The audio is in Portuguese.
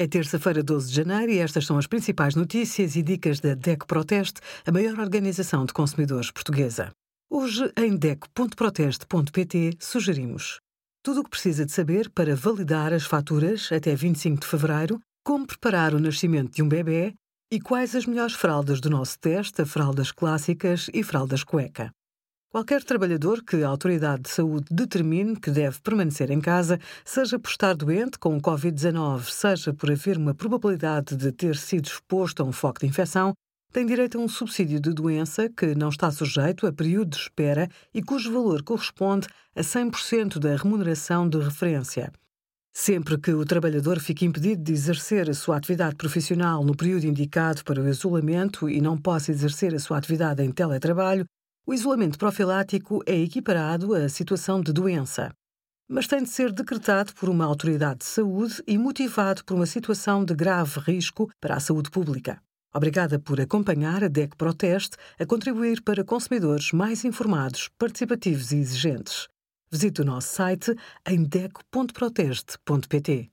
É terça-feira, 12 de janeiro, e estas são as principais notícias e dicas da DEC Proteste, a maior organização de consumidores portuguesa. Hoje, em DEC.proteste.pt, sugerimos tudo o que precisa de saber para validar as faturas até 25 de fevereiro, como preparar o nascimento de um bebê e quais as melhores fraldas do nosso teste, fraldas clássicas e fraldas cueca. Qualquer trabalhador que a autoridade de saúde determine que deve permanecer em casa, seja por estar doente com o Covid-19, seja por haver uma probabilidade de ter sido exposto a um foco de infecção, tem direito a um subsídio de doença que não está sujeito a período de espera e cujo valor corresponde a 100% da remuneração de referência. Sempre que o trabalhador fique impedido de exercer a sua atividade profissional no período indicado para o isolamento e não possa exercer a sua atividade em teletrabalho, o isolamento profilático é equiparado à situação de doença, mas tem de ser decretado por uma autoridade de saúde e motivado por uma situação de grave risco para a saúde pública. Obrigada por acompanhar a DEC Proteste a contribuir para consumidores mais informados, participativos e exigentes. Visite o nosso site em deco.proteste.pt.